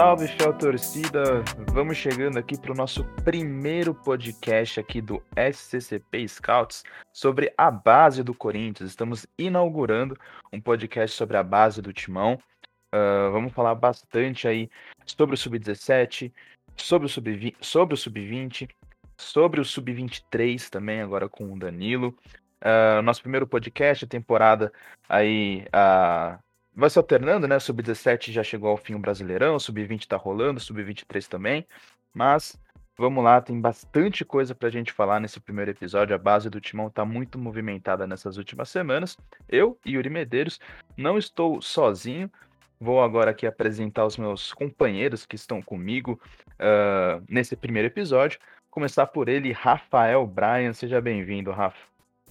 salve, fiel torcida! Vamos chegando aqui para o nosso primeiro podcast aqui do SCCP Scouts sobre a base do Corinthians. Estamos inaugurando um podcast sobre a base do Timão. Uh, vamos falar bastante aí sobre o Sub-17, sobre o Sub-20, sobre o Sub-20, sobre o Sub-23 também, agora com o Danilo. Uh, nosso primeiro podcast, a temporada aí uh, vai se alternando, né? Sub-17 já chegou ao fim o Brasileirão, Sub-20 tá rolando, Sub-23 também. Mas vamos lá, tem bastante coisa pra gente falar nesse primeiro episódio. A base do Timão tá muito movimentada nessas últimas semanas. Eu, Yuri Medeiros, não estou sozinho. Vou agora aqui apresentar os meus companheiros que estão comigo uh, nesse primeiro episódio. Começar por ele, Rafael Bryan. Seja bem-vindo, Rafa.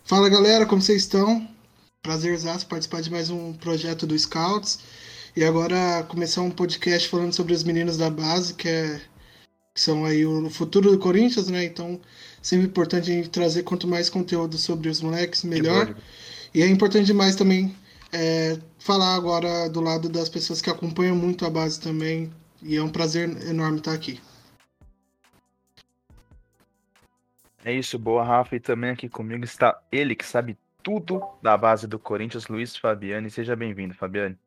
Fala galera, como vocês estão? Prazerzaço participar de mais um projeto do Scouts. E agora começar um podcast falando sobre os meninos da base, que, é, que são aí o futuro do Corinthians, né? Então, sempre importante a gente trazer quanto mais conteúdo sobre os moleques, melhor. E é importante demais também é, falar agora do lado das pessoas que acompanham muito a base também. E é um prazer enorme estar aqui. É isso, boa, Rafa. E também aqui comigo está ele que sabe tudo da base do Corinthians, Luiz Fabiani. Seja bem-vindo, Fabiani.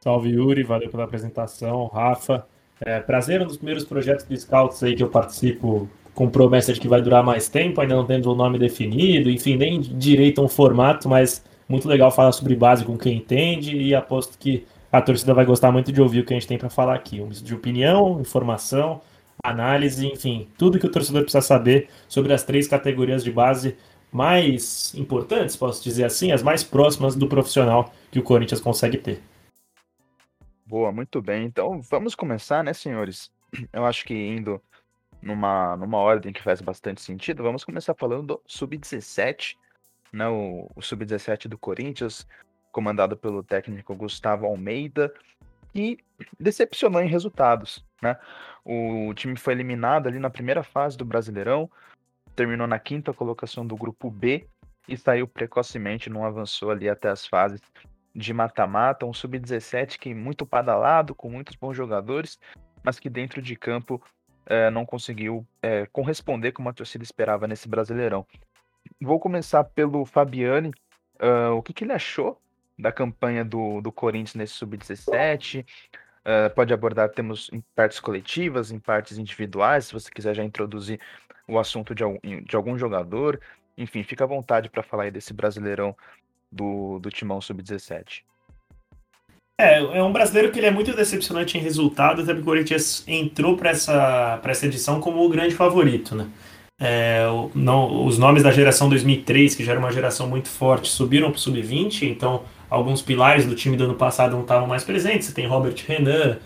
Salve, Yuri. Valeu pela apresentação, Rafa. É, prazer, um dos primeiros projetos de Scouts aí que eu participo com promessa de que vai durar mais tempo, ainda não temos um nome definido, enfim, nem direito a um formato, mas muito legal falar sobre base com quem entende e aposto que a torcida vai gostar muito de ouvir o que a gente tem para falar aqui. Um de opinião, informação análise, enfim, tudo que o torcedor precisa saber sobre as três categorias de base mais importantes, posso dizer assim, as mais próximas do profissional que o Corinthians consegue ter. Boa, muito bem. Então vamos começar, né, senhores? Eu acho que indo numa, numa ordem que faz bastante sentido, vamos começar falando do Sub-17, né, o, o Sub-17 do Corinthians, comandado pelo técnico Gustavo Almeida, e decepcionou em resultados, né? O time foi eliminado ali na primeira fase do Brasileirão, terminou na quinta colocação do grupo B e saiu precocemente, não avançou ali até as fases de mata-mata, um sub-17 que muito padalado, com muitos bons jogadores, mas que dentro de campo é, não conseguiu é, corresponder como a torcida esperava nesse Brasileirão. Vou começar pelo Fabiani. Uh, o que, que ele achou da campanha do, do Corinthians nesse sub-17. Uh, pode abordar temos em partes coletivas, em partes individuais, se você quiser já introduzir o assunto de, de algum jogador. Enfim, fica à vontade para falar aí desse brasileirão do, do Timão Sub-17. É, é um brasileiro que ele é muito decepcionante em resultado, até porque o Corinthians entrou para essa, essa edição como o grande favorito, né? É, não, os nomes da geração 2003, que já era uma geração muito forte, subiram para o Sub-20, então alguns pilares do time do ano passado não estavam mais presentes. Você tem Robert Renan,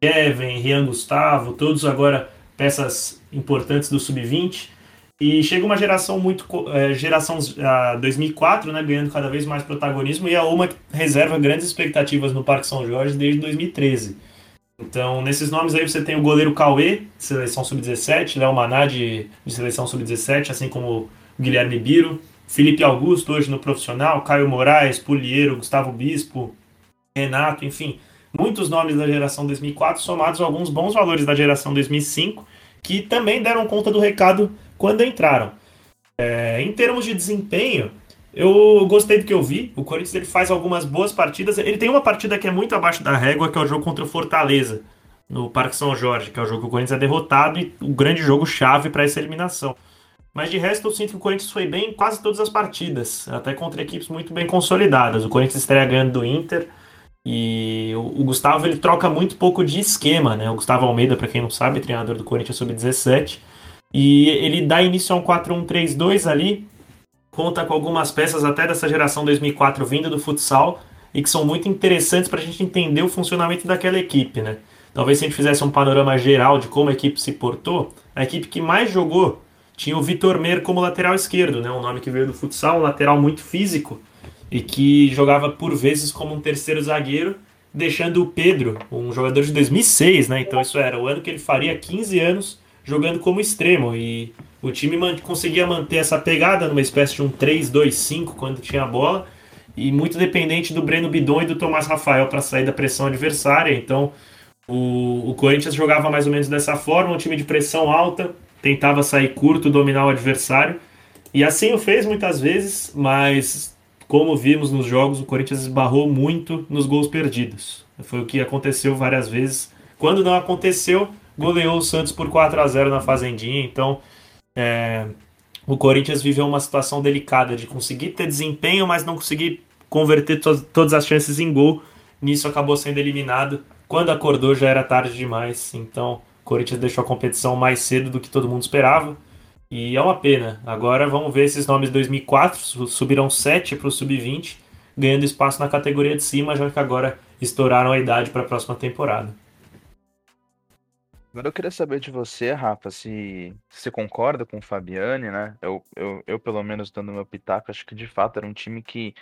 Kevin, Rian Gustavo, todos agora peças importantes do Sub-20. E chega uma geração muito. É, geração a 2004, né, ganhando cada vez mais protagonismo, e a UMA reserva grandes expectativas no Parque São Jorge desde 2013. Então, nesses nomes aí você tem o goleiro Cauê, de seleção sub-17, Léo Maná, de, de seleção sub-17, assim como Guilherme Biro, Felipe Augusto, hoje no profissional, Caio Moraes, Puliero, Gustavo Bispo, Renato, enfim, muitos nomes da geração 2004, somados a alguns bons valores da geração 2005, que também deram conta do recado quando entraram. É, em termos de desempenho, eu gostei do que eu vi. O Corinthians ele faz algumas boas partidas. Ele tem uma partida que é muito abaixo da régua, que é o jogo contra o Fortaleza, no Parque São Jorge, que é o jogo que o Corinthians é derrotado e o grande jogo chave para essa eliminação. Mas de resto, eu sinto que o Corinthians foi bem em quase todas as partidas, até contra equipes muito bem consolidadas. O Corinthians estreia ganhando do Inter e o, Gustavo ele troca muito pouco de esquema, né? O Gustavo Almeida, para quem não sabe, é treinador do Corinthians sub-17, e ele dá início a um 4-1-3-2 ali, conta com algumas peças até dessa geração 2004 vinda do futsal e que são muito interessantes para a gente entender o funcionamento daquela equipe, né? Talvez se a gente fizesse um panorama geral de como a equipe se portou, a equipe que mais jogou tinha o Vitor Mer como lateral esquerdo, né? um nome que veio do futsal, um lateral muito físico e que jogava por vezes como um terceiro zagueiro, deixando o Pedro, um jogador de 2006, né? Então isso era o ano que ele faria 15 anos jogando como extremo e o time man conseguia manter essa pegada numa espécie de um 3-2-5 quando tinha a bola e muito dependente do Breno Bidon e do Tomás Rafael para sair da pressão adversária. Então O, o Corinthians jogava mais ou menos dessa forma, um time de pressão alta, tentava sair curto, dominar o adversário. E assim o fez muitas vezes, mas como vimos nos jogos, o Corinthians esbarrou muito nos gols perdidos. Foi o que aconteceu várias vezes. Quando não aconteceu, goleou o Santos por 4 a 0 na Fazendinha. Então, é, o Corinthians viveu uma situação delicada de conseguir ter desempenho, mas não conseguir converter to todas as chances em gol. Nisso acabou sendo eliminado. Quando acordou já era tarde demais. Então, Corinthians deixou a competição mais cedo do que todo mundo esperava. E é uma pena. Agora vamos ver esses nomes de 2004, subirão 7 para o sub-20, ganhando espaço na categoria de cima, já que agora estouraram a idade para a próxima temporada. Agora eu queria saber de você, Rafa, se você concorda com o Fabiane, né? Eu, eu, eu, pelo menos, dando meu pitaco, acho que de fato era um time que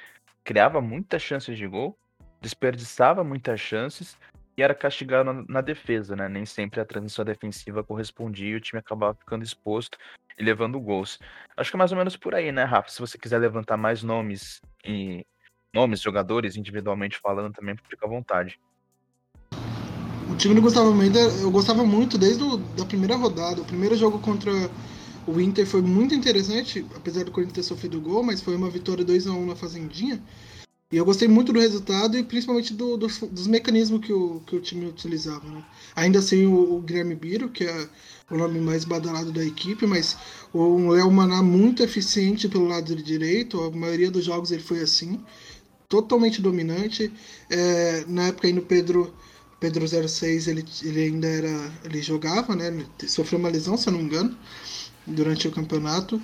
criava muitas chances de gol, desperdiçava muitas chances e era castigado na, defesa, né? Nem sempre a transição defensiva correspondia e o time acabava ficando exposto e levando gols. Acho que é mais ou menos por aí, né, Rafa? Se você quiser levantar mais nomes e nomes, jogadores, individualmente falando, também fica à vontade. O time do Gustavo Almeida, eu gostava muito desde a da primeira rodada. O primeiro jogo contra o Inter foi muito interessante, apesar do Corinthians ter sofrido gol, mas foi uma vitória 2 a 1 na Fazendinha. E eu gostei muito do resultado e principalmente do, do, dos mecanismos que o, que o time utilizava. Né? Ainda sem o, o Guilherme Biro, que é o nome mais badalado da equipe, mas o Léo Maná muito eficiente pelo lado direito, a maioria dos jogos ele foi assim, totalmente dominante. É, na época ainda o Pedro Pedro 06 ele, ele ainda era. ele jogava, né? Ele sofreu uma lesão, se eu não me engano, durante o campeonato.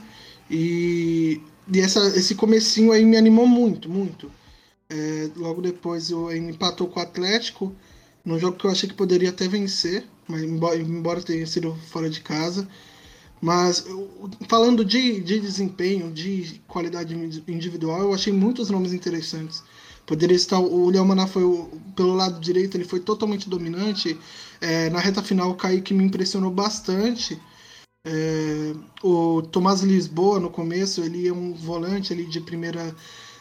E, e essa, esse comecinho aí me animou muito, muito. É, logo depois eu empatou com o Atlético, num jogo que eu achei que poderia até vencer, mas embora, embora tenha sido fora de casa. Mas falando de, de desempenho, de qualidade individual, eu achei muitos nomes interessantes. Poderia estar. O Léo Maná foi pelo lado direito, ele foi totalmente dominante. É, na reta final, o Kaique me impressionou bastante. É, o Tomás Lisboa, no começo, ele é um volante ali de primeira.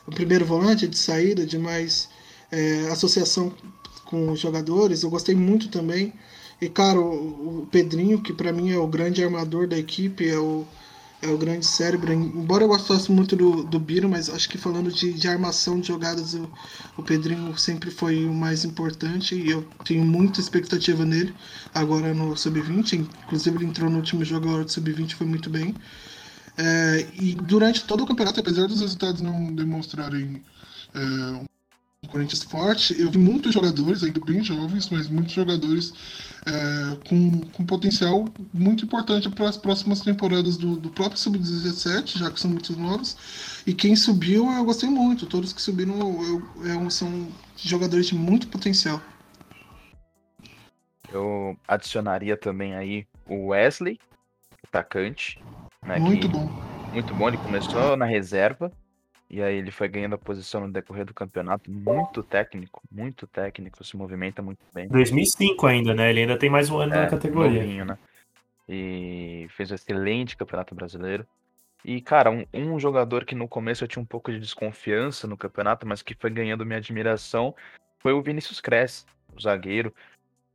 O primeiro volante de saída, de mais é, associação com os jogadores. Eu gostei muito também. E, cara, o, o Pedrinho, que para mim é o grande armador da equipe, é o é o grande cérebro. Embora eu gostasse muito do, do Biro, mas acho que falando de, de armação de jogadas, o, o Pedrinho sempre foi o mais importante e eu tenho muita expectativa nele agora no Sub-20. Inclusive, ele entrou no último jogo agora do Sub-20 foi muito bem. É, e durante todo o campeonato, apesar dos resultados não demonstrarem é, o Corinthians forte, eu vi muitos jogadores, ainda bem jovens, mas muitos jogadores é, com, com potencial muito importante para as próximas temporadas do, do próprio Sub-17, já que são muitos novos. E quem subiu, eu gostei muito. Todos que subiram eu, eu, são jogadores de muito potencial. Eu adicionaria também aí o Wesley, atacante. Né, muito bom. Muito bom, ele começou na reserva e aí ele foi ganhando a posição no decorrer do campeonato, muito técnico, muito técnico, se movimenta muito bem. 2005 ainda, né? Ele ainda tem mais um ano é, na categoria. Novinho, né? E fez um excelente campeonato brasileiro. E, cara, um, um, jogador que no começo eu tinha um pouco de desconfiança no campeonato, mas que foi ganhando minha admiração, foi o Vinícius Cresce, o zagueiro.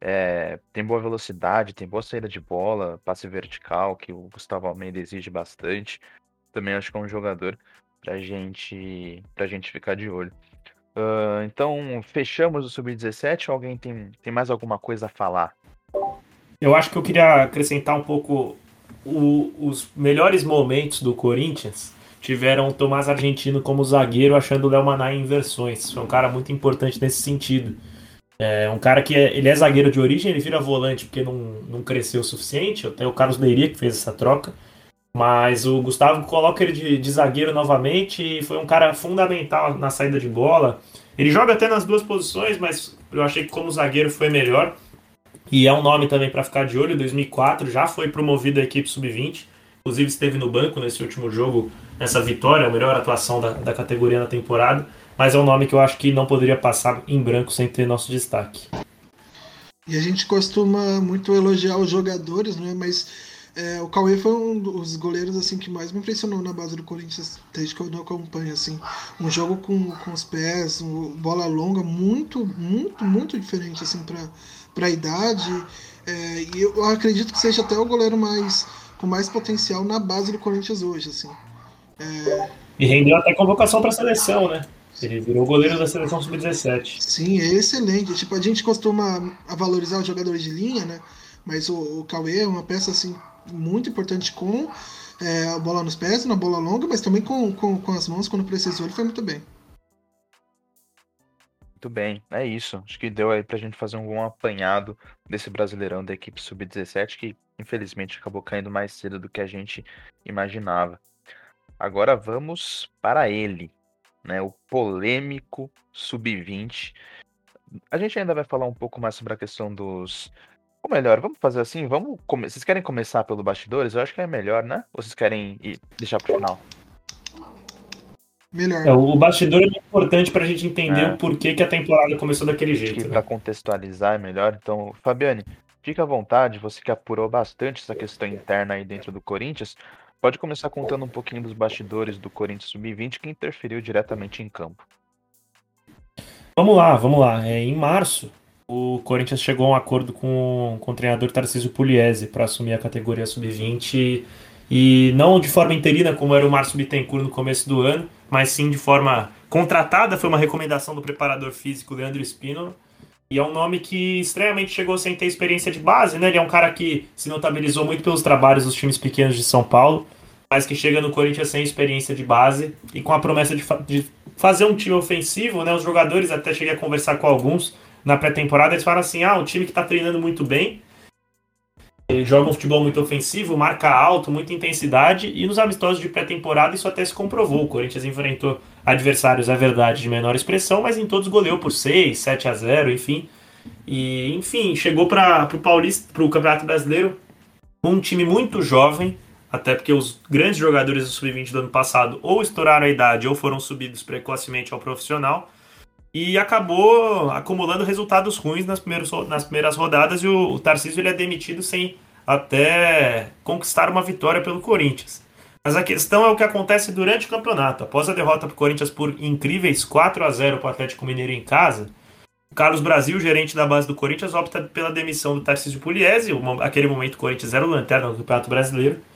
É, tem boa velocidade, tem boa saída de bola, passe vertical, que o Gustavo Almeida exige bastante. Também acho que é um jogador pra gente, pra gente ficar de olho. Uh, então, fechamos o Sub-17 ou alguém tem, tem mais alguma coisa a falar? Eu acho que eu queria acrescentar um pouco o, os melhores momentos do Corinthians tiveram o Tomás Argentino como zagueiro, achando o Léo Maná em inversões. Foi um cara muito importante nesse sentido. É um cara que é, ele é zagueiro de origem, ele vira volante porque não, não cresceu o suficiente. Até o Carlos Leiria que fez essa troca. Mas o Gustavo coloca ele de, de, zagueiro novamente e foi um cara fundamental na saída de bola. Ele joga até nas duas posições, mas eu achei que como zagueiro foi melhor. E é um nome também para ficar de olho. Em 2004 já foi promovido à equipe sub-20. Inclusive esteve no banco nesse último jogo, nessa vitória, a melhor atuação da, da categoria na temporada. Mas é um nome que eu acho que não poderia passar em branco sem ter nosso destaque. E a gente costuma muito elogiar os jogadores, né? mas é, o Cauê foi um dos goleiros assim que mais me impressionou na base do Corinthians desde que eu não acompanho assim. Um jogo com, com os pés, um, bola longa, muito, muito, muito diferente assim para para a idade. É, e eu acredito que seja até o goleiro mais com mais potencial na base do Corinthians hoje, assim. É... E rendeu até convocação para a seleção, né? Ele virou goleiro da seleção sub-17. Sim, é excelente. Tipo, a gente costuma valorizar os jogadores de linha, né? Mas o, o Cauê é uma peça assim muito importante com é, a bola nos pés, na bola longa, mas também com, com, com as mãos quando precisou, ele foi muito bem. Muito bem, é isso. Acho que deu aí pra gente fazer um bom apanhado desse brasileirão da equipe sub-17, que infelizmente acabou caindo mais cedo do que a gente imaginava. Agora vamos para ele, né? O polêmico sub-20. A gente ainda vai falar um pouco mais sobre a questão dos. Ou melhor, vamos fazer assim, vamos. Come... Vocês querem começar pelo bastidores? Eu acho que é melhor, né? Ou vocês querem ir... deixar pro final? Melhor. É, o bastidor é importante para a gente entender é. o porquê que a temporada começou daquele jeito. Né? Para contextualizar é melhor. Então, Fabiane, fica à vontade, você que apurou bastante essa questão interna aí dentro do Corinthians, pode começar contando um pouquinho dos bastidores do Corinthians Sub-20 que interferiu diretamente em campo. Vamos lá, vamos lá. É, em março, o Corinthians chegou a um acordo com, com o treinador Tarcísio Pugliese para assumir a categoria Sub-20 e não de forma interina, como era o Márcio Bittencourt no começo do ano, mas sim de forma contratada. Foi uma recomendação do preparador físico Leandro Espínola. E é um nome que estranhamente chegou sem ter experiência de base, né? Ele é um cara que se notabilizou muito pelos trabalhos dos times pequenos de São Paulo, mas que chega no Corinthians sem experiência de base e com a promessa de, fa de fazer um time ofensivo, né? Os jogadores, até cheguei a conversar com alguns na pré-temporada, eles falam assim: ah, um time que está treinando muito bem, joga um futebol muito ofensivo, marca alto, muita intensidade, e nos amistosos de pré-temporada isso até se comprovou. O Corinthians enfrentou adversários, é verdade, de menor expressão, mas em todos goleou por 6, 7 a 0, enfim. E, enfim, chegou para o Paulista, para o Campeonato Brasileiro, um time muito jovem, até porque os grandes jogadores do Sub-20 do ano passado ou estouraram a idade ou foram subidos precocemente ao profissional, e acabou acumulando resultados ruins nas primeiras, nas primeiras rodadas e o, o Tarcísio ele é demitido sem até conquistar uma vitória pelo Corinthians. Mas a questão é o que acontece durante o campeonato. Após a derrota para o Corinthians por incríveis 4 a 0 para o Atlético Mineiro em casa, o Carlos Brasil, gerente da base do Corinthians, opta pela demissão do Tarcísio Pugliese. Aquele momento o Corinthians era o lanterna do Campeonato Brasileiro.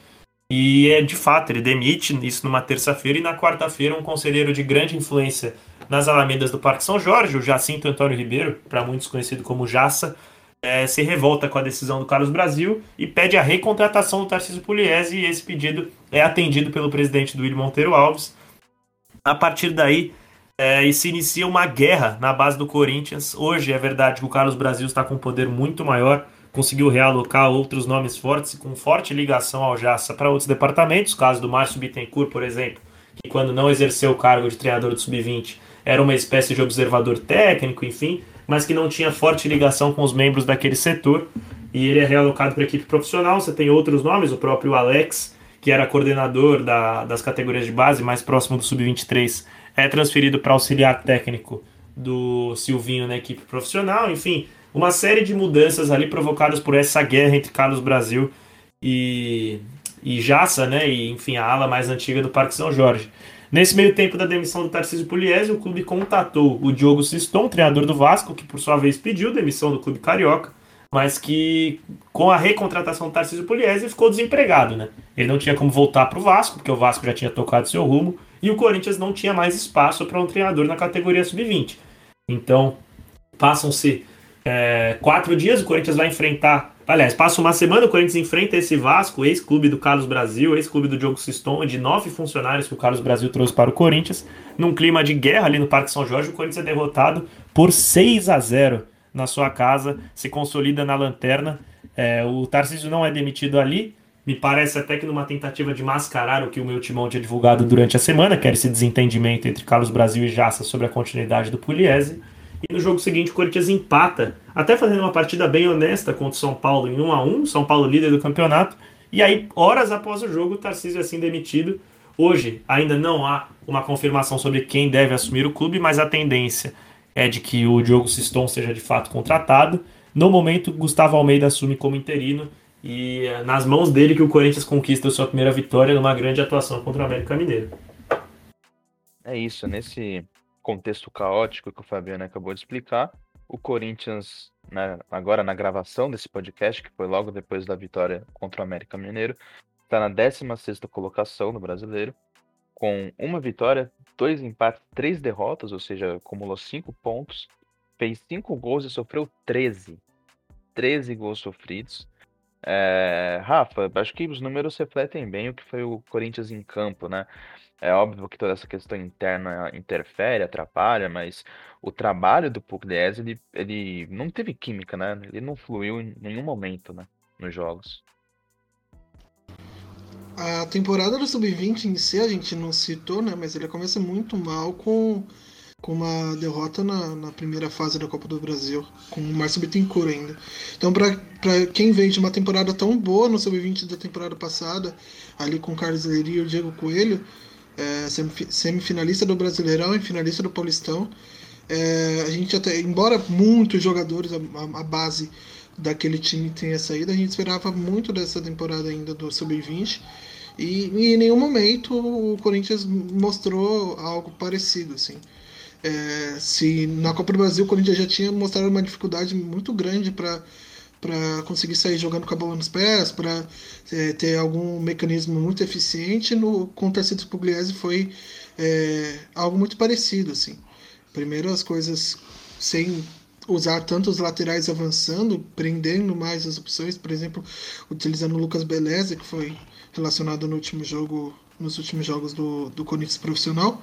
E é de fato, ele demite isso numa terça-feira e na quarta-feira um conselheiro de grande influência nas alamedas do Parque São Jorge, o Jacinto Antônio Ribeiro, para muitos conhecido como Jaça, é, se revolta com a decisão do Carlos Brasil e pede a recontratação do Tarcísio Pugliese e esse pedido é atendido pelo presidente do William Monteiro Alves. A partir daí, é, se inicia uma guerra na base do Corinthians. Hoje é verdade que o Carlos Brasil está com um poder muito maior, conseguiu realocar outros nomes fortes com forte ligação ao Jaça para outros departamentos, caso do Márcio Bittencourt, por exemplo, que quando não exerceu o cargo de treinador do Sub-20 era uma espécie de observador técnico, enfim, mas que não tinha forte ligação com os membros daquele setor. E ele é realocado para a equipe profissional. Você tem outros nomes, o próprio Alex, que era coordenador da, das categorias de base, mais próximo do sub-23, é transferido para auxiliar técnico do Silvinho na equipe profissional. Enfim, uma série de mudanças ali provocadas por essa guerra entre Carlos Brasil e, e Jaça, né? E enfim, a ala mais antiga do Parque São Jorge. Nesse meio tempo da demissão do Tarcísio Pugliese, o clube contatou o Diogo Siston, treinador do Vasco, que por sua vez pediu demissão do clube carioca, mas que com a recontratação do Tarcísio Pugliese ficou desempregado, né? Ele não tinha como voltar para o Vasco, porque o Vasco já tinha tocado seu rumo, e o Corinthians não tinha mais espaço para um treinador na categoria sub-20. Então, passam-se é, quatro dias, o Corinthians vai enfrentar Aliás, passa uma semana, o Corinthians enfrenta esse Vasco, ex-clube do Carlos Brasil, ex-clube do Diogo Siston, de nove funcionários que o Carlos Brasil trouxe para o Corinthians, num clima de guerra ali no Parque São Jorge, o Corinthians é derrotado por 6 a 0 na sua casa, se consolida na lanterna. É, o Tarcísio não é demitido ali, me parece até que numa tentativa de mascarar o que o meu timão tinha divulgado durante a semana, que era esse desentendimento entre Carlos Brasil e Jaça sobre a continuidade do Pugliese. E no jogo seguinte o Corinthians empata, até fazendo uma partida bem honesta contra o São Paulo em 1 a 1 São Paulo líder do campeonato. E aí, horas após o jogo, o Tarcísio é assim demitido. Hoje ainda não há uma confirmação sobre quem deve assumir o clube, mas a tendência é de que o Diogo Siston seja de fato contratado. No momento, Gustavo Almeida assume como interino e é nas mãos dele que o Corinthians conquista sua primeira vitória numa grande atuação contra o América Mineiro. É isso, nesse contexto caótico que o Fabiano acabou de explicar, o Corinthians, né, agora na gravação desse podcast, que foi logo depois da vitória contra o América Mineiro, está na 16 colocação no brasileiro, com uma vitória, dois empates, três derrotas, ou seja, acumulou cinco pontos, fez cinco gols e sofreu 13. 13 gols sofridos. É, Rafa, acho que os números refletem bem o que foi o Corinthians em campo, né? É óbvio que toda essa questão interna interfere, atrapalha, mas o trabalho do Pugliese, ele, ele não teve química, né? Ele não fluiu em nenhum momento, né? Nos jogos. A temporada do Sub-20 em si a gente não citou, né? Mas ele começa muito mal com, com uma derrota na, na primeira fase da Copa do Brasil, com o Márcio Bittencourt ainda. Então, para quem vem de uma temporada tão boa no Sub-20 da temporada passada, ali com Carlos Leri e o Diego Coelho, é, semifinalista do Brasileirão e finalista do Paulistão. É, a gente até, embora muitos jogadores, a, a, base daquele time tenha saído, a gente esperava muito dessa temporada ainda do Sub-20. E, e, em nenhum momento o Corinthians mostrou algo parecido, assim. É, se na Copa do Brasil o Corinthians já tinha mostrado uma dificuldade muito grande para para conseguir sair jogando com a bola nos pés, para é, ter algum mecanismo muito eficiente. No, com o Tarcísio Pugliese foi é, algo muito parecido. Assim. Primeiro as coisas sem usar tanto os laterais avançando, prendendo mais as opções, por exemplo, utilizando o Lucas Beleza, que foi relacionado no último jogo, nos últimos jogos do, do Corinthians profissional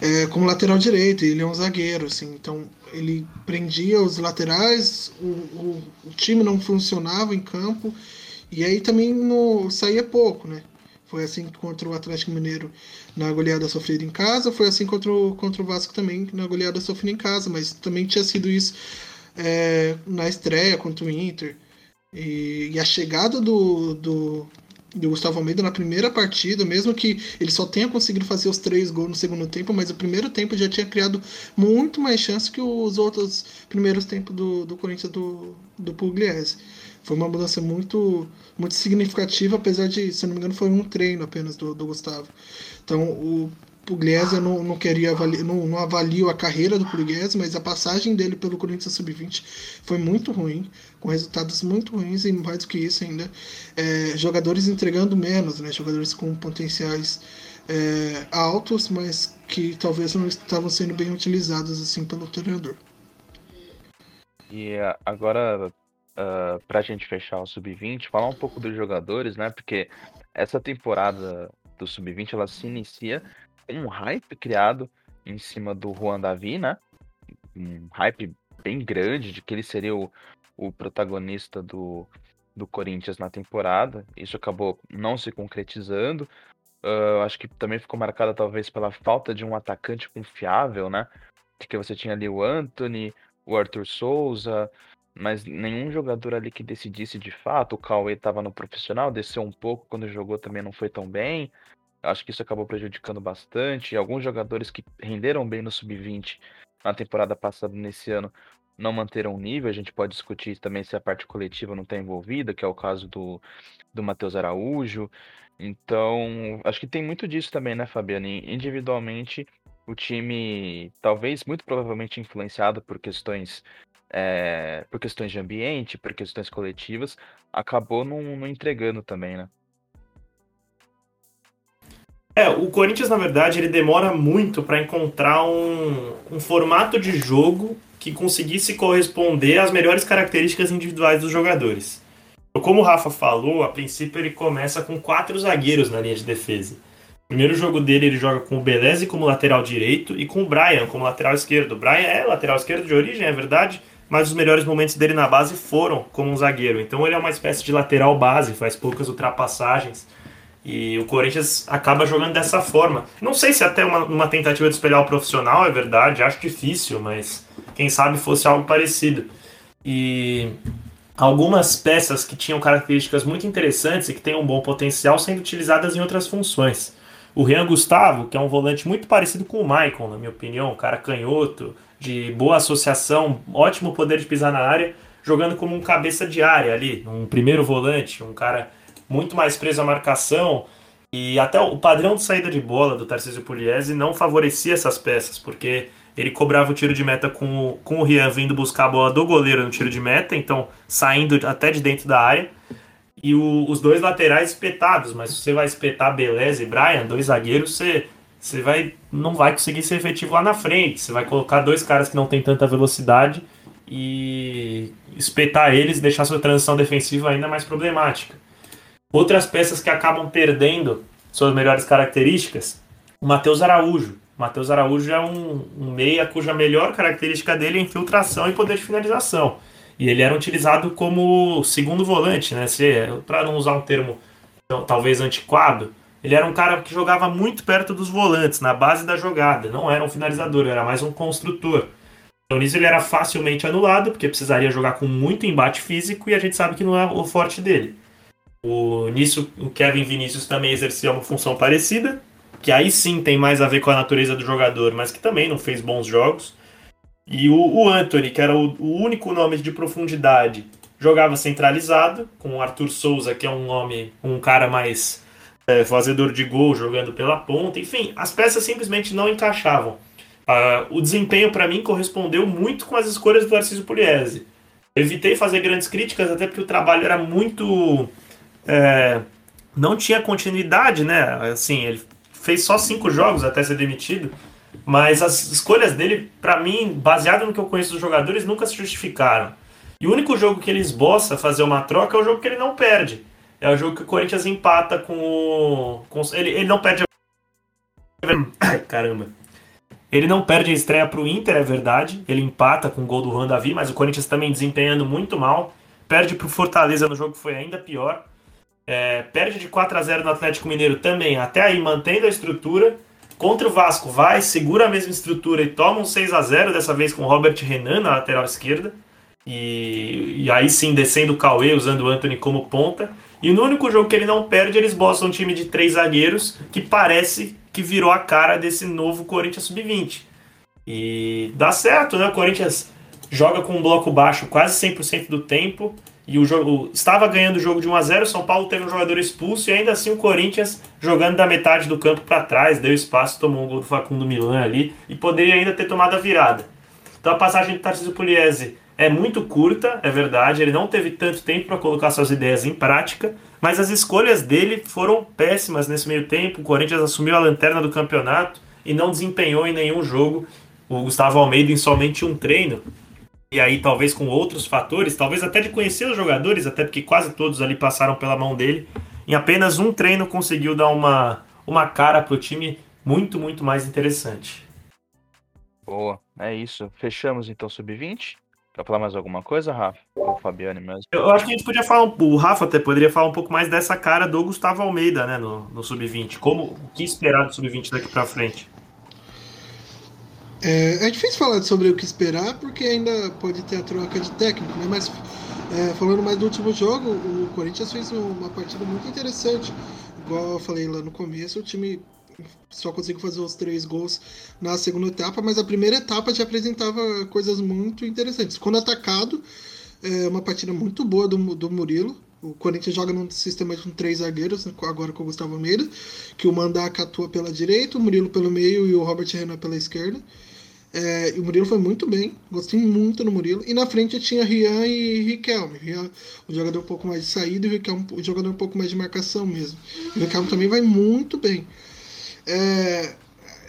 é, como lateral direito, ele é um zagueiro, assim, então ele prendia os laterais, o, o, o time não funcionava em campo, e aí também no, saía pouco, né? Foi assim contra o Atlético Mineiro na goleada sofrida em casa, foi assim contra o, contra o Vasco também na goleada sofrida em casa, mas também tinha sido isso é, na estreia contra o Inter. E, e a chegada do, do, do Gustavo Almeida na primeira partida, mesmo que ele só tenha conseguido fazer os três gols no segundo tempo, mas o primeiro tempo já tinha criado muito mais chance que os outros primeiros tempos do, do Corinthians do, do Pugliese. Foi uma mudança muito, muito significativa, apesar de, se não me engano, foi um treino apenas do, do Gustavo. Então, o Pugliese não, não queria avaliar, não, não avalio a carreira do Pugliese, mas a passagem dele pelo Corinthians Sub-20 foi muito ruim, com resultados muito ruins e mais do que isso ainda, é, jogadores entregando menos, né, jogadores com potenciais é, altos, mas que talvez não estavam sendo bem utilizados assim pelo treinador. E agora, uh, ah, para a gente fechar o Sub-20, falar um pouco dos jogadores, né, porque essa temporada do Sub-20 ela se inicia um hype criado em cima do Juan Davi, né? Um hype bem grande de que ele seria o, o protagonista do, do Corinthians na temporada. Isso acabou não se concretizando. Uh, acho que também ficou marcada talvez pela falta de um atacante confiável, né? De que você tinha ali o Anthony, o Arthur Souza, mas nenhum jogador ali que decidisse de fato. O Cauê estava no profissional, desceu um pouco quando jogou também não foi tão bem. Acho que isso acabou prejudicando bastante. Alguns jogadores que renderam bem no sub-20 na temporada passada nesse ano não manteram o nível. A gente pode discutir também se a parte coletiva não está envolvida, que é o caso do, do Matheus Araújo. Então, acho que tem muito disso também, né, Fabiano? Individualmente, o time, talvez muito provavelmente influenciado por questões é, por questões de ambiente, por questões coletivas, acabou não, não entregando também, né? É, o Corinthians, na verdade, ele demora muito para encontrar um, um formato de jogo que conseguisse corresponder às melhores características individuais dos jogadores. Como o Rafa falou, a princípio ele começa com quatro zagueiros na linha de defesa. O primeiro jogo dele ele joga com o Beleze como lateral direito e com o Brian como lateral esquerdo. O Brian é lateral esquerdo de origem, é verdade, mas os melhores momentos dele na base foram como um zagueiro. Então ele é uma espécie de lateral base, faz poucas ultrapassagens e o Corinthians acaba jogando dessa forma. Não sei se até uma, uma tentativa de espelhar o profissional, é verdade, acho difícil, mas quem sabe fosse algo parecido. E algumas peças que tinham características muito interessantes e que têm um bom potencial sendo utilizadas em outras funções. O Rian Gustavo, que é um volante muito parecido com o Maicon, na minha opinião, um cara canhoto, de boa associação, ótimo poder de pisar na área, jogando como um cabeça de área ali, um primeiro volante, um cara muito mais preso à marcação. E até o padrão de saída de bola do Tarcísio Pugliese não favorecia essas peças, porque Ele cobrava o tiro de meta com o, com o Rian vindo buscar a bola do goleiro no tiro de meta, então saindo até de dentro da área. E o, os dois laterais espetados, mas se você vai espetar Beleza e Brian, dois zagueiros, você, você vai, não vai conseguir ser efetivo lá na frente. Você vai colocar dois caras que não tem tanta velocidade e espetar eles, deixar sua transição defensiva ainda mais problemática. Outras peças que acabam perdendo suas melhores características, o Matheus Araújo. O Matheus Araújo é um, um meia cuja melhor característica dele é infiltração e poder de finalização. E ele era utilizado como segundo volante, né? Para não usar um termo talvez antiquado, ele era um cara que jogava muito perto dos volantes, na base da jogada. Não era um finalizador, era mais um construtor. Então nisso ele era facilmente anulado, porque precisaria jogar com muito embate físico e a gente sabe que não é o forte dele. O, nisso o Kevin Vinícius também exercia uma função parecida, que aí sim tem mais a ver com a natureza do jogador, mas que também não fez bons jogos. E o, o Anthony, que era o, o, único nome de profundidade, jogava centralizado, com o Arthur Souza, que é um nome, um cara mais é, fazedor de gol, jogando pela ponta. Enfim, as peças simplesmente não encaixavam. Uh, o desempenho para mim correspondeu muito com as escolhas do Tarcísio Pugliese. evitei fazer grandes críticas, até porque o trabalho era muito. É, não tinha continuidade, né? Assim, ele fez só cinco jogos até ser demitido, mas as escolhas dele, para mim, baseado no que eu conheço dos jogadores, nunca se justificaram. E o único jogo que ele esboça fazer uma troca é o jogo que ele não perde. É o jogo que o Corinthians empata com o. Com, ele, ele não perde. Caramba. Ele não perde a estreia para o Inter, é verdade. Ele empata com o gol do Juan Davi, mas o Corinthians também desempenhando muito mal. Perde para o Fortaleza no jogo que foi ainda pior. É, perde de 4 a 0 no Atlético Mineiro também, até aí mantendo a estrutura. Contra o Vasco vai, segura a mesma estrutura e toma um 6 a 0 dessa vez com Robert Renan na lateral esquerda. E, e aí sim descendo o Cauê, usando o Anthony como ponta. E no único jogo que ele não perde, eles botam um time de três zagueiros que parece que virou a cara desse novo Corinthians Sub-20. E dá certo, né? O Corinthians joga com um bloco baixo quase 100% do tempo. E o jogo estava ganhando o jogo de 1 a 0 São Paulo teve um jogador expulso e ainda assim o Corinthians jogando da metade do campo para trás, deu espaço, tomou um gol do Facundo Milan ali e poderia ainda ter tomado a virada. Então a passagem do Tarcísio Pugliese é muito curta, é verdade, ele não teve tanto tempo para colocar suas ideias em prática, mas as escolhas dele foram péssimas nesse meio tempo. O Corinthians assumiu a lanterna do campeonato e não desempenhou em nenhum jogo. O Gustavo Almeida em somente um treino. E aí, talvez com outros fatores, talvez até de conhecer os jogadores, até porque quase todos ali passaram pela mão dele. Em apenas um treino conseguiu dar uma, uma cara para o time muito, muito mais interessante. Boa, é isso. Fechamos então sub-20. Quer falar mais alguma coisa, Rafa? Ou Fabiane mesmo? Eu acho que a gente podia falar, o Rafa até poderia falar um pouco mais dessa cara do Gustavo Almeida, né, no, no Sub-20. Como, o que esperar do Sub-20 daqui para frente? É, é, difícil falar sobre o que esperar, porque ainda pode ter a troca de técnico, né? Mas é, falando mais do último jogo, o Corinthians fez uma partida muito interessante. Igual eu falei lá no começo, o time só conseguiu fazer os três gols na segunda etapa, mas a primeira etapa já apresentava coisas muito interessantes. Quando atacado, é uma partida muito boa do, do Murilo. O Corinthians joga num sistema com três zagueiros, agora com o Gustavo Almeida, que o Mandaca atua pela direita, o Murilo pelo meio e o Robert Renan pela esquerda. É, o Murilo foi muito bem, gostei muito do Murilo. E na frente tinha Rian e Riquelme. Rian, o jogador um pouco mais de saída e o Riquelme, o jogador um pouco mais de marcação mesmo. O Riquelme também vai muito bem. É,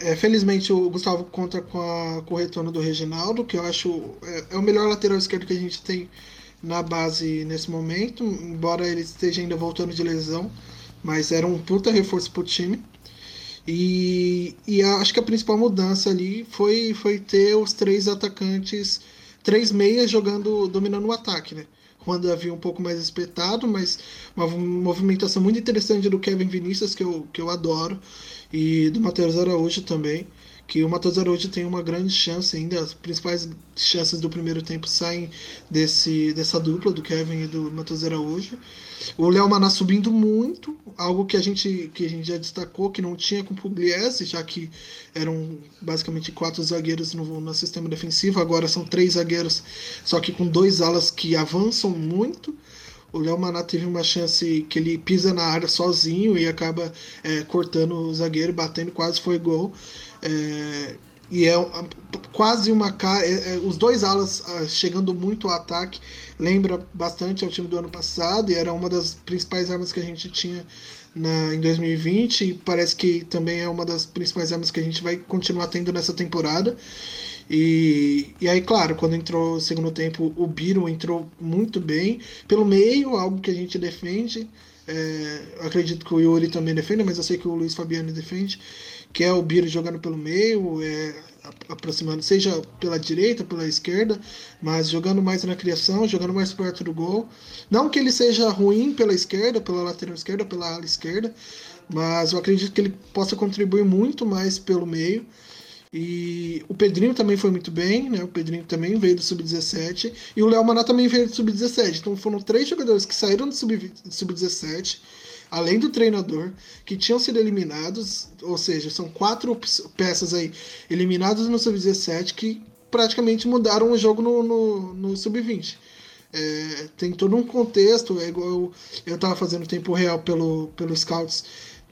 é, felizmente o Gustavo conta com, a, com o retorno do Reginaldo, que eu acho é, é, o melhor lateral esquerdo que a gente tem na base nesse momento, embora ele esteja ainda voltando de lesão, mas era um puta reforço pro time. E, e acho que a principal mudança ali foi, foi ter os três atacantes, três meias jogando, dominando o ataque, né? quando havia um pouco mais espetado, mas uma movimentação muito interessante do Kevin Vinícius, que eu, que eu adoro, e do Matheus Araújo também, que o Matheus Araújo tem uma grande chance ainda, as principais chances do primeiro tempo saem desse, dessa dupla, do Kevin e do Matheus Araújo. O Léo Maná subindo muito, algo que a gente, que a gente já destacou, que não tinha com o Pugliese, já que eram basicamente quatro zagueiros no, no sistema defensivo, agora são três zagueiros, só que com dois alas que avançam muito. O Léo Maná teve uma chance que ele pisa na área sozinho e acaba é, cortando o zagueiro, batendo, quase foi gol. É, e é quase uma é, é, os dois alas ah, chegando muito ao ataque lembra bastante ao time do ano passado e era uma das principais armas que a gente tinha na, em 2020 e parece que também é uma das principais armas que a gente vai continuar tendo nessa temporada. E, e aí, claro, quando entrou o segundo tempo, o Biro entrou muito bem pelo meio, algo que a gente defende. É, acredito que o Yuri também defende, mas eu sei que o Luiz Fabiano defende, que é o Biro jogando pelo meio, é, aproximando, seja pela direita, pela esquerda, mas jogando mais na criação, jogando mais perto do gol. Não que ele seja ruim pela esquerda, pela lateral esquerda, pela ala esquerda, mas eu acredito que ele possa contribuir muito mais pelo meio. E o Pedrinho também foi muito bem, né? O Pedrinho também veio do Sub-17 e o Léo Maná também veio do Sub-17. Então foram três jogadores que saíram do Sub-17 além do treinador, que tinham sido eliminados, ou seja, são quatro peças aí eliminadas no Sub-17 que praticamente mudaram o jogo no, no, no Sub-20. É, tem todo um contexto, é igual eu estava fazendo tempo real pelo, pelo Scouts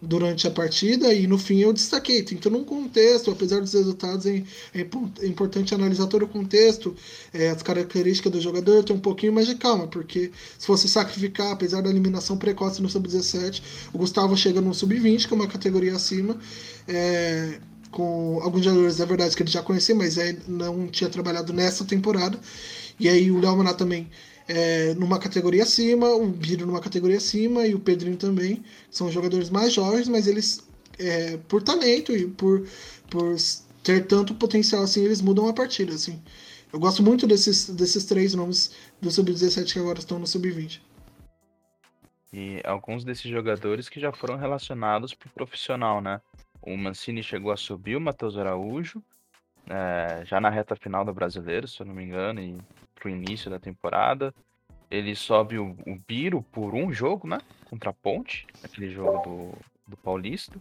durante a partida e no fim eu destaquei. Tem todo um contexto, apesar dos resultados, é, é importante analisar todo o contexto, é, as características do jogador, ter um pouquinho mais de calma, porque se você sacrificar, apesar da eliminação precoce no sub-17, o Gustavo chega no sub-20, que é uma categoria acima. É, com alguns jogadores, é verdade que ele já conhecia, mas é, não tinha trabalhado nessa temporada. E aí o Léo Maná também é, numa categoria acima, o Biro numa categoria acima e o Pedrinho também. São jogadores mais jovens, mas eles, é, por talento e por, por ter tanto potencial assim, eles mudam a partida. Assim. Eu gosto muito desses, desses três nomes do Sub-17 que agora estão no Sub-20. E alguns desses jogadores que já foram relacionados para o profissional, né? O Mancini chegou a subir o Matheus Araújo, é, já na reta final do brasileiro, se eu não me engano, e pro início da temporada. Ele sobe o, o Biro por um jogo, né? Contra a Ponte, aquele jogo do, do Paulista.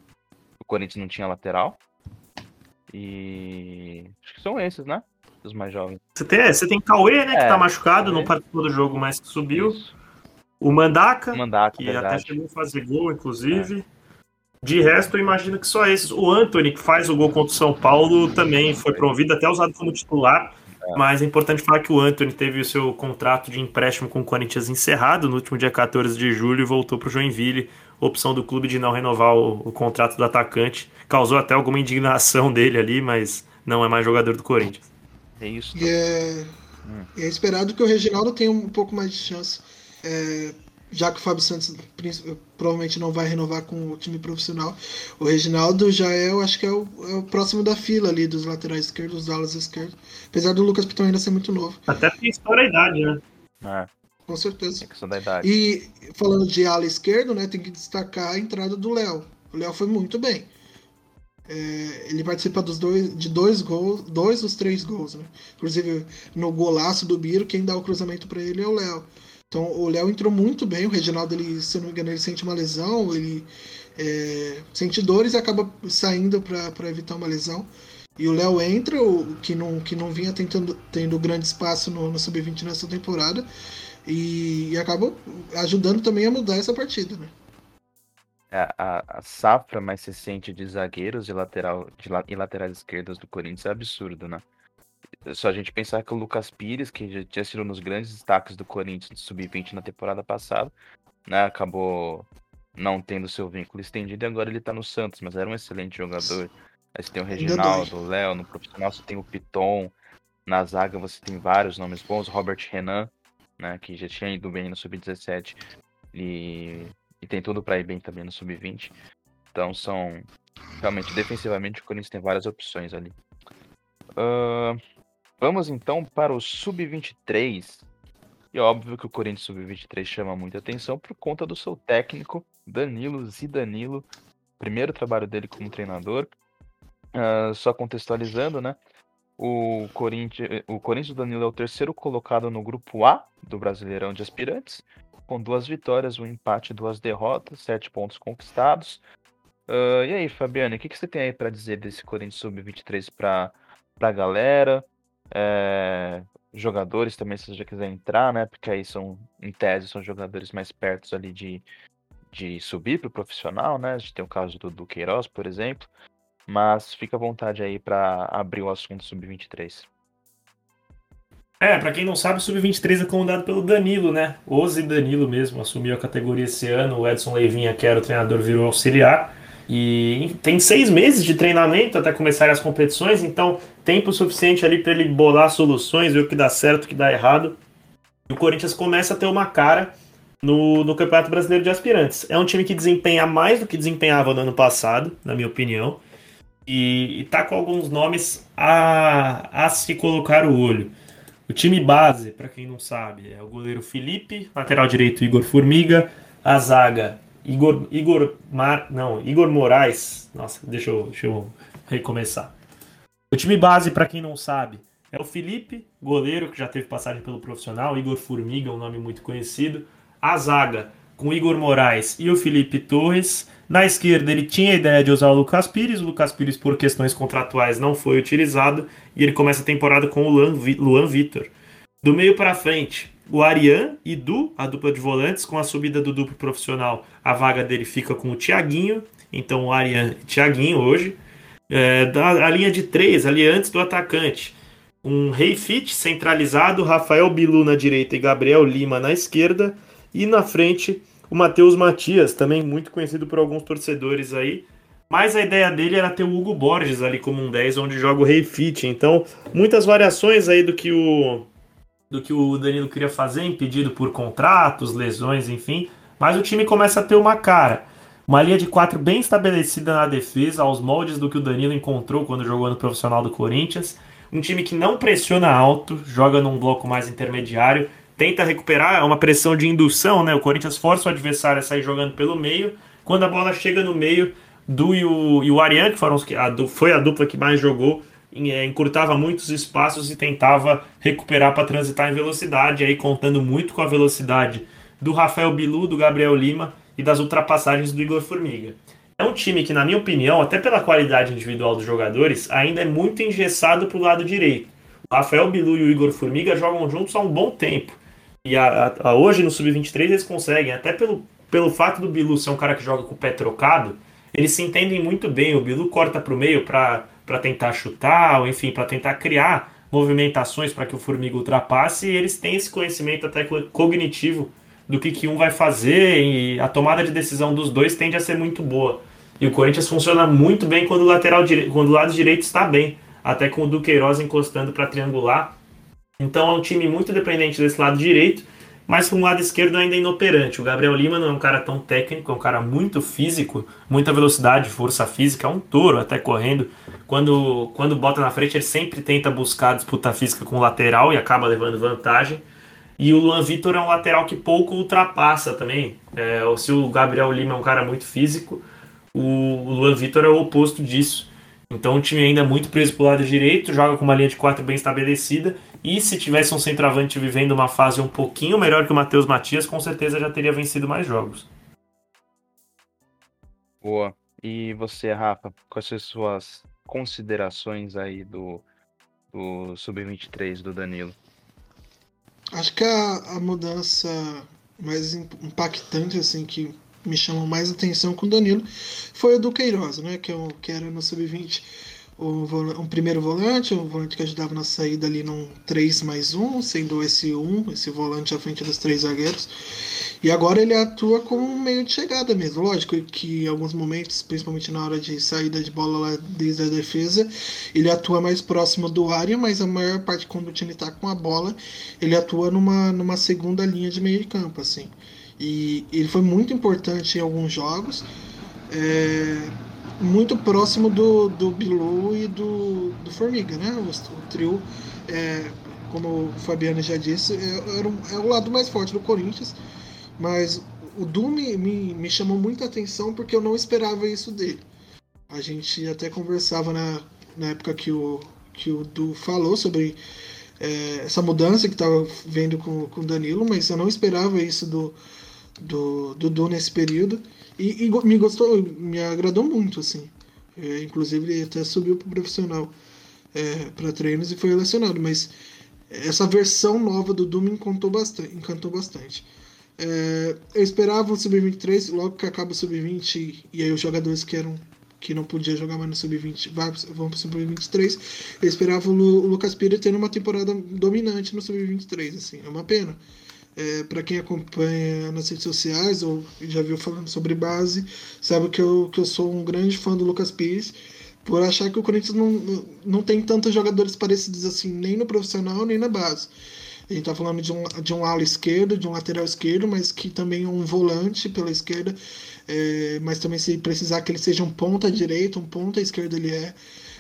O Corinthians não tinha lateral. E. Acho que são esses, né? Os mais jovens. Você tem, você tem Cauê, né? É, que tá machucado, Cauê. não participou do jogo, mas que subiu. Isso. O Mandaka, Mandaka que verdade. até chegou a fazer gol, inclusive. É. De resto, eu imagino que só esses. O Anthony, que faz o gol contra o São Paulo, também foi promovido, até usado como titular. É. Mas é importante falar que o Anthony teve o seu contrato de empréstimo com o Corinthians encerrado no último dia 14 de julho e voltou para o Joinville. Opção do clube de não renovar o, o, contrato do atacante. Causou até alguma indignação dele ali, mas não é mais jogador do Corinthians. É isso. E é, hum. é esperado que o Reginaldo tenha um pouco mais de chance. É, já que o Fábio Santos provavelmente não vai renovar com o time profissional, o Reginaldo já é, eu acho que é o, é o próximo da fila ali dos laterais esquerdos, dos alas esquerdos. Apesar do Lucas Piton ainda ser muito novo. Até tem história a idade, né? É. Com certeza. É questão da idade. E falando de ala esquerdo, né, tem que destacar a entrada do Léo. O Léo foi muito bem. É, ele participa dos dois, de dois gols, dois dos três gols, né? Inclusive no golaço do Biro, quem dá o cruzamento para ele é o Léo. Então o Léo entrou muito bem, o Reginaldo, ele, se eu não me engano, ele sente uma lesão, ele é, sente dores e acaba saindo para evitar uma lesão. E o Léo entra, o, que, não, que não vinha tentando, tendo grande espaço no, no Sub-20 nessa temporada, e, e acaba ajudando também a mudar essa partida. Né? A, a, a, safra mais recente de zagueiros e, lateral, de, e laterais esquerdas do Corinthians é absurdo, né? Só a gente pensar que o Lucas Pires, que já tinha sido um dos grandes destaques do Corinthians sub-20 na temporada passada, né, acabou não tendo seu vínculo estendido e agora ele tá no Santos, mas era um excelente jogador. Aí você tem o Reginaldo, o Léo, no profissional você tem o Piton, na zaga você tem vários nomes bons, Robert Renan, né, que já tinha ido bem no sub-17 e, e tem tudo para ir bem também no sub-20. Então são realmente defensivamente o Corinthians tem várias opções ali. Uh, Vamos então para o Sub-23. E óbvio que o Corinthians Sub-23 chama muita atenção por conta do seu técnico, Danilo Zidanilo. Primeiro trabalho dele como treinador. Uh, só contextualizando, né? O Corinthians, o Corinthians Danilo é o terceiro colocado no grupo A do Brasileirão de Aspirantes, com duas vitórias, um empate duas derrotas, sete pontos conquistados. Uh, e aí, Fabiano, o que, que você tem aí para dizer desse Corinthians Sub-23 para a galera? É, jogadores também, se você já quiser entrar, né? Porque aí são, em tese, são jogadores mais perto ali de, de subir para o profissional, né? A gente tem o caso do, do Queiroz, por exemplo. mas fica à vontade aí para abrir o assunto sub-23. É, para quem não sabe, o Sub-23 é comandado pelo Danilo, né? Ose Danilo mesmo, assumiu a categoria esse ano. O Edson Leivinha, que era o treinador, virou auxiliar. E tem seis meses de treinamento até começar as competições, então tempo suficiente ali para ele bolar soluções, ver o que dá certo, o que dá errado. E o Corinthians começa a ter uma cara no, no Campeonato Brasileiro de Aspirantes. É um time que desempenha mais do que desempenhava no ano passado, na minha opinião. E, e tá com alguns nomes a, a se colocar o olho. O time base, para quem não sabe, é o goleiro Felipe, lateral direito Igor Formiga, a zaga Igor, Igor, Mar, não, Igor Moraes. Nossa, deixa eu, deixa eu recomeçar. O time base, para quem não sabe, é o Felipe, goleiro, que já teve passagem pelo profissional, Igor Formiga, um nome muito conhecido. A zaga, com Igor Moraes e o Felipe Torres. Na esquerda, ele tinha a ideia de usar o Lucas Pires. O Lucas Pires, por questões contratuais, não foi utilizado. E ele começa a temporada com o Luan Vitor. Do meio para frente, o Arian e Du, a dupla de volantes, com a subida do duplo profissional, a vaga dele fica com o Thiaguinho. Então, o Arian e Thiaguinho hoje. É, da, a linha de três, ali antes do atacante. Um Rei Fit centralizado, Rafael Bilu na direita e Gabriel Lima na esquerda. E na frente, o Matheus Matias, também muito conhecido por alguns torcedores aí. Mas a ideia dele era ter o Hugo Borges ali como um 10, onde joga o Rei Fit. Então, muitas variações aí do que o do que o Danilo queria fazer, impedido por contratos, lesões, enfim. Mas o time começa a ter uma cara. Uma linha de quatro bem estabelecida na defesa, aos moldes do que o Danilo encontrou quando jogou no profissional do Corinthians. Um time que não pressiona alto, joga num bloco mais intermediário, tenta recuperar uma pressão de indução, né? O Corinthians força o adversário a sair jogando pelo meio. Quando a bola chega no meio, Du e o, e o Ariane, que foram os que a, foi a dupla que mais jogou, é, encurtava muitos espaços e tentava recuperar para transitar em velocidade, aí contando muito com a velocidade do Rafael Bilu, do Gabriel Lima e das ultrapassagens do Igor Formiga. É um time que, na minha opinião, até pela qualidade individual dos jogadores, ainda é muito engessado para o lado direito. O Rafael Bilu e o Igor Formiga jogam juntos há um bom tempo. E a, a, hoje no Sub-23 eles conseguem, até pelo, pelo fato do Bilu ser um cara que joga com o pé trocado, eles se entendem muito bem. O Bilu corta para o meio para para tentar chutar, ou enfim, para tentar criar movimentações para que o Formiga ultrapasse, e eles têm esse conhecimento até cognitivo do que, que um vai fazer, e a tomada de decisão dos dois tende a ser muito boa. E o Corinthians funciona muito bem quando o lateral quando o lado direito está bem, até com o Duqueiroz encostando para triangular. Então é um time muito dependente desse lado direito, mas com o lado esquerdo ainda é inoperante. O Gabriel Lima não é um cara tão técnico, é um cara muito físico, muita velocidade, força física, é um touro até correndo. Quando, quando bota na frente, ele sempre tenta buscar disputa física com o lateral e acaba levando vantagem. E o Luan Vitor é um lateral que pouco ultrapassa também. É, se o Gabriel Lima é um cara muito físico, o Luan Vitor é o oposto disso. Então o time ainda é muito preso para o lado direito, joga com uma linha de quatro bem estabelecida. E se tivesse um centroavante vivendo uma fase um pouquinho melhor que o Matheus Matias, com certeza já teria vencido mais jogos. Boa. E você, Rafa, quais são as suas considerações aí do, do Sub-23 do Danilo? Acho que a, a mudança mais impactante assim que me chamou mais atenção com o Danilo foi o do Queiroz, né? Que, eu, que era no Sub-20 um, um, primeiro volante, um volante que ajudava na saída ali num 3 mais 1, sendo esse 1, esse volante à frente dos três zagueiros. E agora ele atua como um meio de chegada mesmo. Lógico que em alguns momentos, principalmente na hora de saída de bola lá desde a defesa, ele atua mais próximo do área, mas a maior parte quando o time está com a bola, ele atua numa, numa segunda linha de meio de campo, assim. E ele foi muito importante em alguns jogos. É, muito próximo do, do Bilu e do, do Formiga, né? O, o trio, é, como o Fabiano já disse, é, é o lado mais forte do Corinthians. Mas o Du me, me, chamou muita atenção porque eu não esperava isso dele. A gente até conversava na, na época que o, que o Du falou sobre é, essa mudança que estava vendo com o Danilo, mas eu não esperava isso do, do Dudu nesse período. E, e, me gostou, me agradou muito, assim. É, inclusive ele até subiu para profissional é, para treinos e foi relacionado, mas essa versão nova do Dudu me encantou bastante. Encantou bastante. É, eu esperava o Sub-23, logo que acaba o Sub-20 e aí os jogadores que eram que não podia jogar mais no sub-20, vão para o sub-23. Eu esperava o Lucas Pires tendo uma temporada dominante no sub-23, assim, é uma pena. É, para quem acompanha nas redes sociais ou já viu falando sobre base, sabe que eu, que eu sou um grande fã do Lucas Pires, por achar que o Corinthians não, não tem tantos jogadores parecidos assim, nem no profissional, nem na base. A gente tá falando de um, de um ala esquerdo, de um lateral esquerdo, mas que também é um volante pela esquerda. É, mas também se precisar que ele seja um ponta direita, um ponta esquerda, ele é,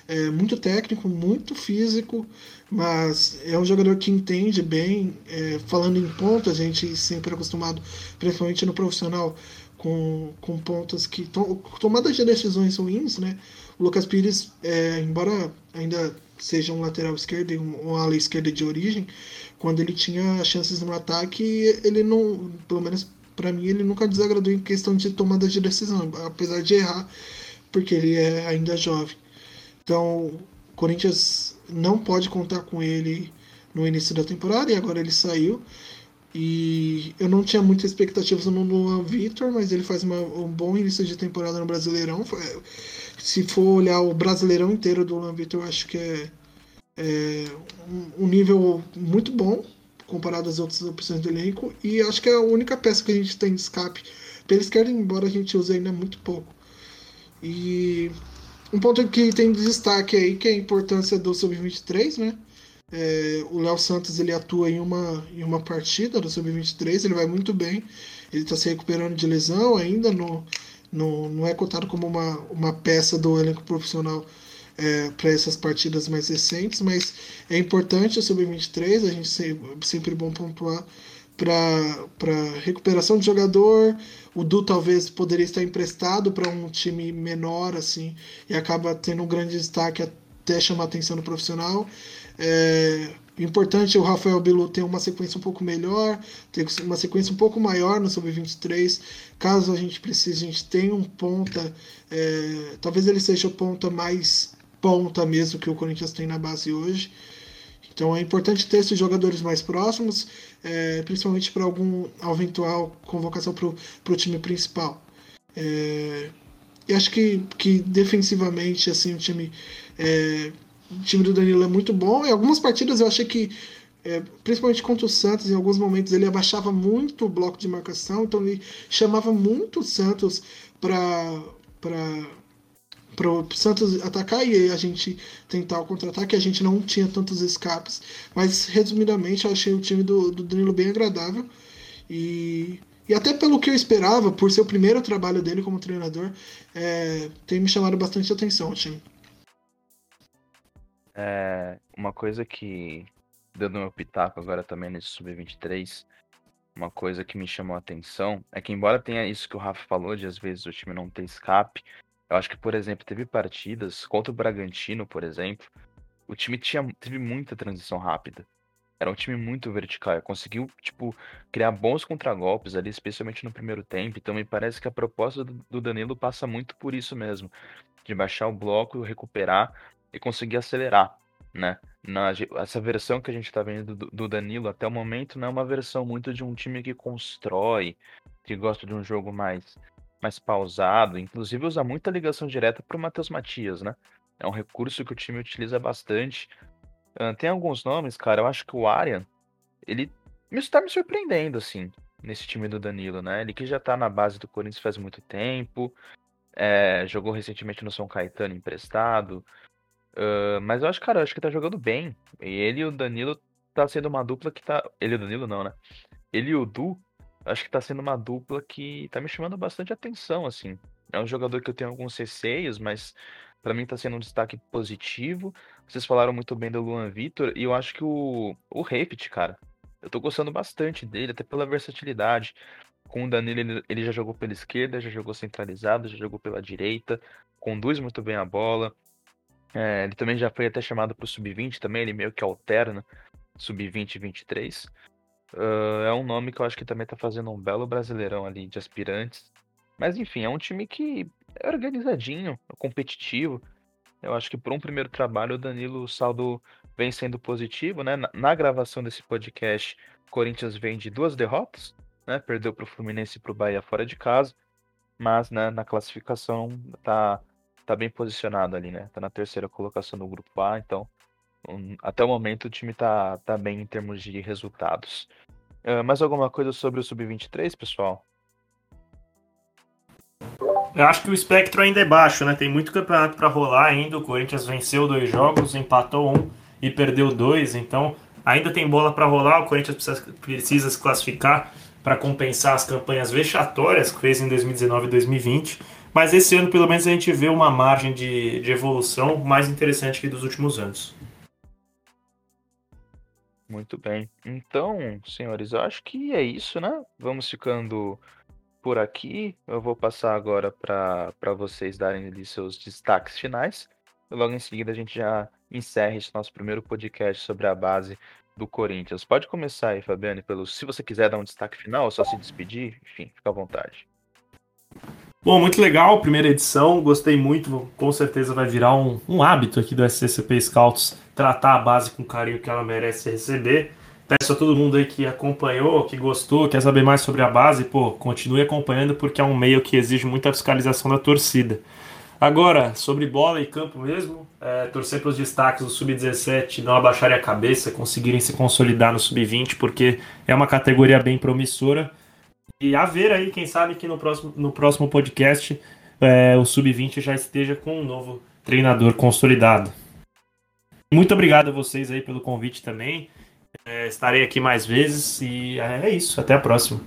é muito técnico, muito físico, mas é um jogador que entende bem. É, falando em ponta, a gente sempre é acostumado, principalmente no profissional, com, com pontas que. To, tomadas de decisões ruins, né? O Lucas Pires, é, embora ainda seja um lateral esquerdo e um, ala esquerda de origem, quando ele tinha chances no ataque, ele não, pelo menos para mim, ele nunca desagradou em questão de tomada de decisão, apesar de errar, porque ele é ainda jovem. Então, o Corinthians não pode contar com ele no início da temporada e agora ele saiu. E eu não tinha muitas expectativas no Luan Vitor, mas ele faz uma, um bom início de temporada no Brasileirão. Se for olhar o Brasileirão inteiro do Luan Vitor, eu acho que é, é um, um nível muito bom comparado às outras opções do elenco. E acho que é a única peça que a gente tem de escape pela esquerda, embora a gente use ainda muito pouco. E um ponto que tem de destaque aí que é a importância do Sub-23, né? É, o Léo Santos ele atua em uma, em uma partida do Sub-23, ele vai muito bem, ele está se recuperando de lesão ainda, no, no, não é cotado como uma, uma peça do elenco profissional é, para essas partidas mais recentes, mas é importante o Sub-23, a gente sempre, sempre bom pontuar para recuperação de jogador. O Du talvez poderia estar emprestado para um time menor assim e acaba tendo um grande destaque até chamar atenção no profissional. É importante o Rafael Bilu ter uma sequência um pouco melhor, ter uma sequência um pouco maior no Sub-23. Caso a gente precise, a gente tem um ponta, é, talvez ele seja o ponta mais ponta mesmo que o Corinthians tem na base hoje. Então é importante ter esses jogadores mais próximos, é, principalmente para algum eventual convocação para o time principal. É, e acho que, que defensivamente assim o time é, time do Danilo é muito bom. Em algumas partidas eu achei que, é, principalmente contra o Santos, em alguns momentos ele abaixava muito o bloco de marcação, então ele chamava muito o Santos para para o Santos atacar e a gente tentar o contra-ataque. A gente não tinha tantos escapes, mas resumidamente eu achei o time do, do Danilo bem agradável e, e até pelo que eu esperava, por ser o primeiro trabalho dele como treinador, é, tem me chamado bastante atenção o time. É, uma coisa que, dando meu pitaco agora também nesse Sub-23, uma coisa que me chamou a atenção é que, embora tenha isso que o Rafa falou, de às vezes o time não ter escape, eu acho que, por exemplo, teve partidas contra o Bragantino, por exemplo, o time tinha, teve muita transição rápida. Era um time muito vertical, conseguiu, tipo, criar bons contragolpes ali, especialmente no primeiro tempo. Então me parece que a proposta do Danilo passa muito por isso mesmo, de baixar o bloco, recuperar e conseguir acelerar, né? Na, essa versão que a gente está vendo do, do, Danilo até o momento não é uma versão muito de um time que constrói, que gosta de um jogo mais, mais pausado, inclusive usa muita ligação direta para o Matheus Matias, né? É um recurso que o time utiliza bastante. Uh, tem alguns nomes, cara, eu acho que o Arian, ele está me surpreendendo, assim, nesse time do Danilo, né? Ele que já está na base do Corinthians faz muito tempo, é, jogou recentemente no São Caetano emprestado, Uh, mas eu acho, cara, eu acho que tá jogando bem. E ele e o Danilo tá sendo uma dupla que tá. Ele e o Danilo não, né? Ele e o Du, acho que tá sendo uma dupla que tá me chamando bastante atenção, assim. É um jogador que eu tenho alguns receios, mas para mim tá sendo um destaque positivo. Vocês falaram muito bem do Luan Vitor, e eu acho que o, o Rapid, cara, eu tô gostando bastante dele, até pela versatilidade. Com o Danilo, ele, ele já jogou pela esquerda, já jogou centralizado, já jogou pela direita, conduz muito bem a bola, é, ele também já foi até chamado para o Sub-20 também, ele meio que alterna Sub-20 e 23. Uh, é um nome que eu acho que também está fazendo um belo brasileirão ali de aspirantes. Mas enfim, é um time que é organizadinho, é competitivo. Eu acho que por um primeiro trabalho o Danilo o saldo vem sendo positivo, né? Na, na gravação desse podcast, o Corinthians vem de duas derrotas, né? Perdeu para o Fluminense e para o Bahia fora de casa, mas né, na classificação tá tá bem posicionado ali, né? Tá na terceira colocação no grupo A, então até o momento o time tá, tá bem em termos de resultados. Uh, mais alguma coisa sobre o Sub-23, pessoal? Eu acho que o espectro ainda é baixo, né? Tem muito campeonato para rolar ainda. O Corinthians venceu dois jogos, empatou um e perdeu dois. Então ainda tem bola para rolar. O Corinthians precisa, precisa se classificar para compensar as campanhas vexatórias que fez em 2019 e 2020. Mas esse ano, pelo menos, a gente vê uma margem de, de evolução mais interessante que dos últimos anos. Muito bem. Então, senhores, eu acho que é isso, né? Vamos ficando por aqui. Eu vou passar agora para vocês darem ali seus destaques finais. Logo em seguida a gente já encerra esse nosso primeiro podcast sobre a base do Corinthians. Pode começar aí, Fabiane, pelo se você quiser dar um destaque final, só se despedir, enfim, fica à vontade. Bom, muito legal, primeira edição, gostei muito, com certeza vai virar um, um hábito aqui do SCCP Scouts tratar a base com o carinho que ela merece receber. Peço a todo mundo aí que acompanhou, que gostou, quer saber mais sobre a base, pô, continue acompanhando porque é um meio que exige muita fiscalização da torcida. Agora, sobre bola e campo mesmo, é, torcer para os destaques do Sub-17 não abaixarem a cabeça, conseguirem se consolidar no Sub-20, porque é uma categoria bem promissora. E a ver aí, quem sabe que no próximo, no próximo podcast é, o Sub-20 já esteja com um novo treinador consolidado. Muito obrigado a vocês aí pelo convite também. É, estarei aqui mais vezes e é isso. Até a próxima.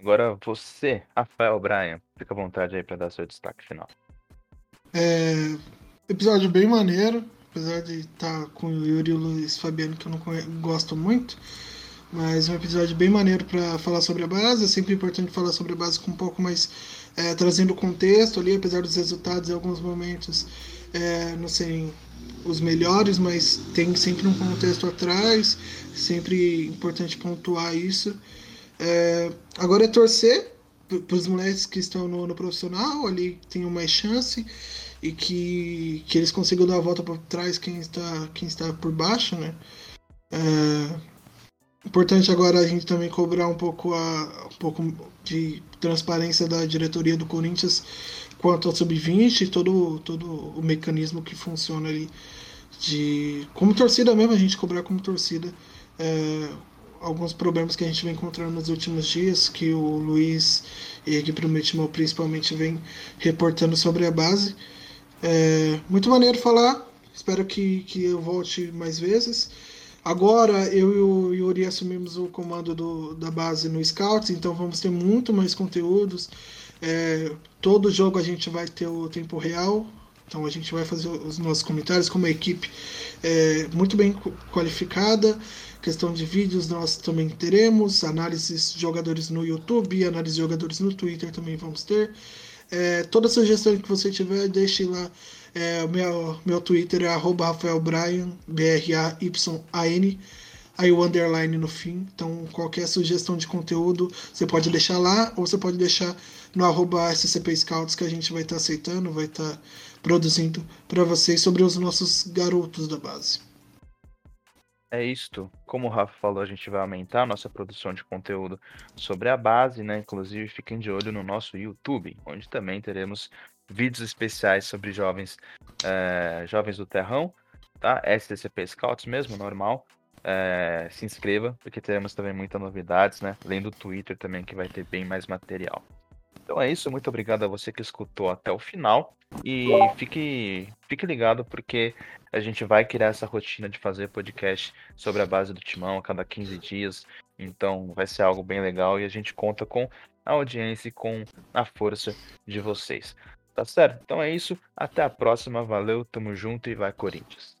Agora você, Rafael Brian, fica à vontade aí para dar seu destaque final. É, episódio bem maneiro, apesar de estar tá com o Yuri e o Luiz Fabiano, que eu não gosto muito. Mas um episódio bem maneiro para falar sobre a base. É sempre importante falar sobre a base com um pouco mais. É, trazendo contexto ali, apesar dos resultados em alguns momentos é, não serem os melhores, mas tem sempre um contexto atrás. Sempre importante pontuar isso. É, agora é torcer para os moleques que estão no, no profissional, ali tenham mais chance e que, que eles consigam dar a volta para trás quem está, quem está por baixo, né? É, importante agora a gente também cobrar um pouco, a, um pouco de transparência da diretoria do Corinthians quanto ao sub-20 todo, todo o mecanismo que funciona ali de como torcida mesmo a gente cobrar como torcida é, alguns problemas que a gente vem encontrando nos últimos dias, que o Luiz e a equipe do Metimão principalmente vem reportando sobre a base. É muito maneiro falar, espero que, que eu volte mais vezes. Agora eu e o Yuri assumimos o comando do, da base no Scouts, então vamos ter muito mais conteúdos. É, todo jogo a gente vai ter o tempo real, então a gente vai fazer os nossos comentários com uma equipe é, muito bem qualificada. Questão de vídeos nós também teremos, análises de jogadores no YouTube, análise de jogadores no Twitter também vamos ter. É, toda sugestão que você tiver, deixe lá. É, meu, meu Twitter é RafaelBryan, B-R-A-Y-A-N, aí o underline no fim. Então, qualquer sugestão de conteúdo você pode deixar lá, ou você pode deixar no arroba SCP Scouts que a gente vai estar tá aceitando, vai estar tá produzindo para vocês sobre os nossos garotos da base. É isto. Como o Rafa falou, a gente vai aumentar a nossa produção de conteúdo sobre a base, né? Inclusive, fiquem de olho no nosso YouTube, onde também teremos vídeos especiais sobre jovens, é, jovens do Terrão, tá? STCP Scouts mesmo, normal. É, se inscreva, porque teremos também muitas novidades, né? Além do Twitter também, que vai ter bem mais material. Então é isso, muito obrigado a você que escutou até o final. E fique, fique ligado, porque a gente vai criar essa rotina de fazer podcast sobre a base do timão a cada 15 dias. Então vai ser algo bem legal e a gente conta com a audiência e com a força de vocês. Tá certo? Então é isso. Até a próxima. Valeu, tamo junto e vai Corinthians.